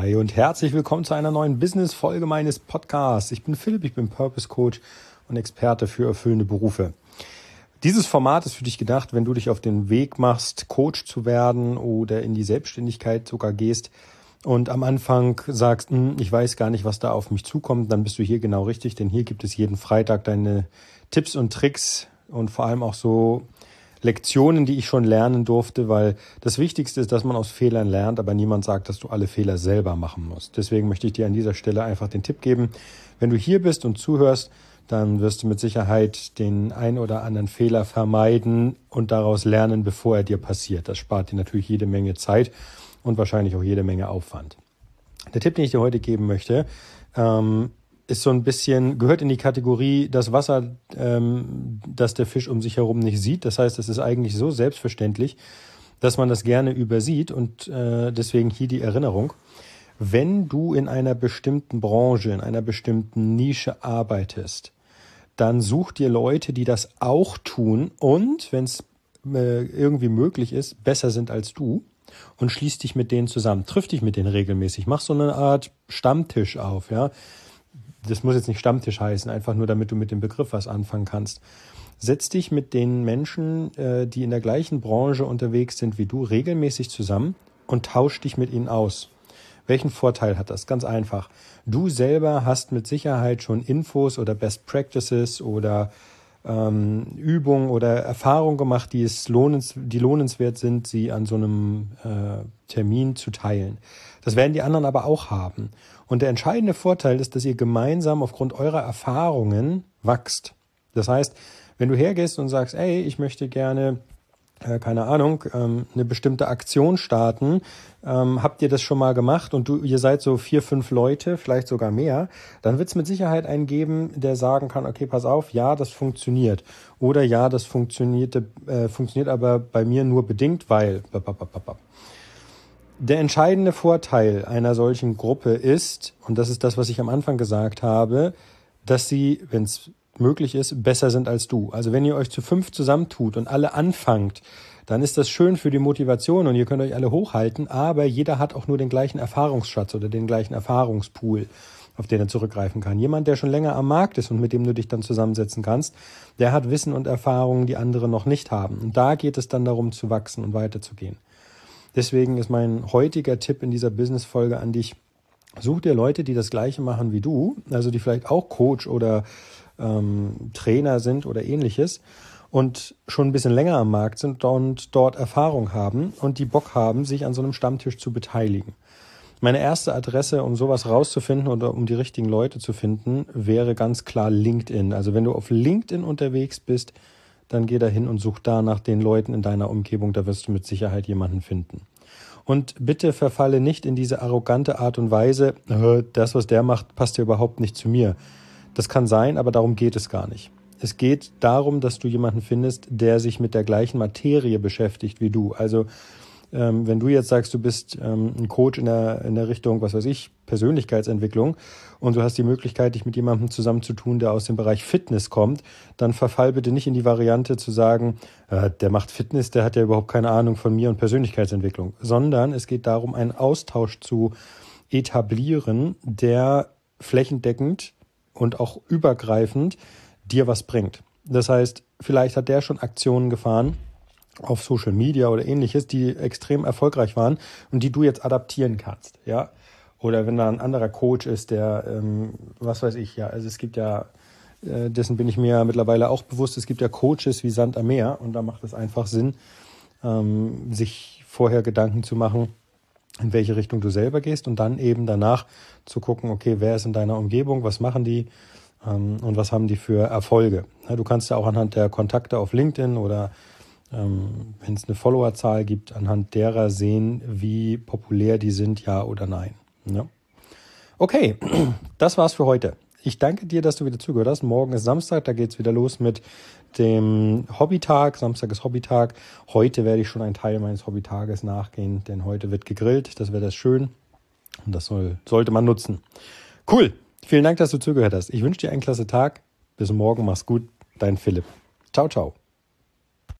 Hi und herzlich willkommen zu einer neuen Business-Folge meines Podcasts. Ich bin Philipp, ich bin Purpose Coach und Experte für erfüllende Berufe. Dieses Format ist für dich gedacht, wenn du dich auf den Weg machst, Coach zu werden oder in die Selbstständigkeit sogar gehst und am Anfang sagst, hm, ich weiß gar nicht, was da auf mich zukommt, dann bist du hier genau richtig, denn hier gibt es jeden Freitag deine Tipps und Tricks und vor allem auch so Lektionen, die ich schon lernen durfte, weil das Wichtigste ist, dass man aus Fehlern lernt, aber niemand sagt, dass du alle Fehler selber machen musst. Deswegen möchte ich dir an dieser Stelle einfach den Tipp geben, wenn du hier bist und zuhörst, dann wirst du mit Sicherheit den ein oder anderen Fehler vermeiden und daraus lernen, bevor er dir passiert. Das spart dir natürlich jede Menge Zeit und wahrscheinlich auch jede Menge Aufwand. Der Tipp, den ich dir heute geben möchte, ähm, ist so ein bisschen, gehört in die Kategorie das Wasser, ähm, das der Fisch um sich herum nicht sieht. Das heißt, es ist eigentlich so selbstverständlich, dass man das gerne übersieht und äh, deswegen hier die Erinnerung. Wenn du in einer bestimmten Branche, in einer bestimmten Nische arbeitest, dann such dir Leute, die das auch tun und, wenn es äh, irgendwie möglich ist, besser sind als du und schließ dich mit denen zusammen. Triff dich mit denen regelmäßig. Mach so eine Art Stammtisch auf, ja das muss jetzt nicht Stammtisch heißen, einfach nur damit du mit dem Begriff was anfangen kannst. Setz dich mit den Menschen, äh, die in der gleichen Branche unterwegs sind wie du, regelmäßig zusammen und tausch dich mit ihnen aus. Welchen Vorteil hat das? Ganz einfach. Du selber hast mit Sicherheit schon Infos oder Best Practices oder ähm, Übungen oder Erfahrungen gemacht, die es lohnens, die lohnenswert sind, sie an so einem äh, Termin zu teilen. Das werden die anderen aber auch haben. Und der entscheidende Vorteil ist, dass ihr gemeinsam aufgrund eurer Erfahrungen wachst. Das heißt, wenn du hergehst und sagst, ey, ich möchte gerne äh, keine Ahnung, ähm, eine bestimmte Aktion starten. Ähm, habt ihr das schon mal gemacht und du, ihr seid so vier, fünf Leute, vielleicht sogar mehr, dann wird es mit Sicherheit einen geben, der sagen kann, okay, pass auf, ja, das funktioniert. Oder ja, das funktionierte, äh, funktioniert aber bei mir nur bedingt, weil. Der entscheidende Vorteil einer solchen Gruppe ist, und das ist das, was ich am Anfang gesagt habe, dass sie, wenn es möglich ist, besser sind als du. Also wenn ihr euch zu fünf zusammentut und alle anfangt, dann ist das schön für die Motivation und ihr könnt euch alle hochhalten, aber jeder hat auch nur den gleichen Erfahrungsschatz oder den gleichen Erfahrungspool, auf den er zurückgreifen kann. Jemand, der schon länger am Markt ist und mit dem du dich dann zusammensetzen kannst, der hat Wissen und Erfahrungen, die andere noch nicht haben. Und da geht es dann darum zu wachsen und weiterzugehen. Deswegen ist mein heutiger Tipp in dieser Business-Folge an dich, such dir Leute, die das Gleiche machen wie du, also die vielleicht auch Coach oder ähm, Trainer sind oder ähnliches und schon ein bisschen länger am Markt sind und dort Erfahrung haben und die Bock haben, sich an so einem Stammtisch zu beteiligen. Meine erste Adresse, um sowas rauszufinden oder um die richtigen Leute zu finden, wäre ganz klar LinkedIn. Also wenn du auf LinkedIn unterwegs bist, dann geh da hin und such da nach den Leuten in deiner Umgebung, da wirst du mit Sicherheit jemanden finden. Und bitte verfalle nicht in diese arrogante Art und Weise, das, was der macht, passt ja überhaupt nicht zu mir. Das kann sein, aber darum geht es gar nicht. Es geht darum, dass du jemanden findest, der sich mit der gleichen Materie beschäftigt wie du. Also ähm, wenn du jetzt sagst, du bist ähm, ein Coach in der, in der Richtung, was weiß ich, Persönlichkeitsentwicklung und du hast die Möglichkeit, dich mit jemandem zusammenzutun, der aus dem Bereich Fitness kommt, dann verfall bitte nicht in die Variante zu sagen, äh, der macht Fitness, der hat ja überhaupt keine Ahnung von mir und Persönlichkeitsentwicklung, sondern es geht darum, einen Austausch zu etablieren, der flächendeckend und auch übergreifend dir was bringt. Das heißt, vielleicht hat der schon Aktionen gefahren auf Social Media oder ähnliches, die extrem erfolgreich waren und die du jetzt adaptieren kannst, ja. Oder wenn da ein anderer Coach ist, der, ähm, was weiß ich, ja, also es gibt ja, äh, dessen bin ich mir mittlerweile auch bewusst, es gibt ja Coaches wie Sand am Meer und da macht es einfach Sinn, ähm, sich vorher Gedanken zu machen, in welche Richtung du selber gehst und dann eben danach zu gucken, okay, wer ist in deiner Umgebung, was machen die ähm, und was haben die für Erfolge. Ja, du kannst ja auch anhand der Kontakte auf LinkedIn oder ähm, wenn es eine Followerzahl gibt, anhand derer sehen, wie populär die sind, ja oder nein. Ja. Okay, das war's für heute. Ich danke dir, dass du wieder zugehört hast. Morgen ist Samstag, da geht's wieder los mit dem Hobbytag. Samstag ist Hobbytag. Heute werde ich schon einen Teil meines Hobbytages nachgehen, denn heute wird gegrillt. Das wird das schön. Und das soll, sollte man nutzen. Cool. Vielen Dank, dass du zugehört hast. Ich wünsche dir einen klasse Tag. Bis morgen. Mach's gut. Dein Philipp. Ciao, ciao.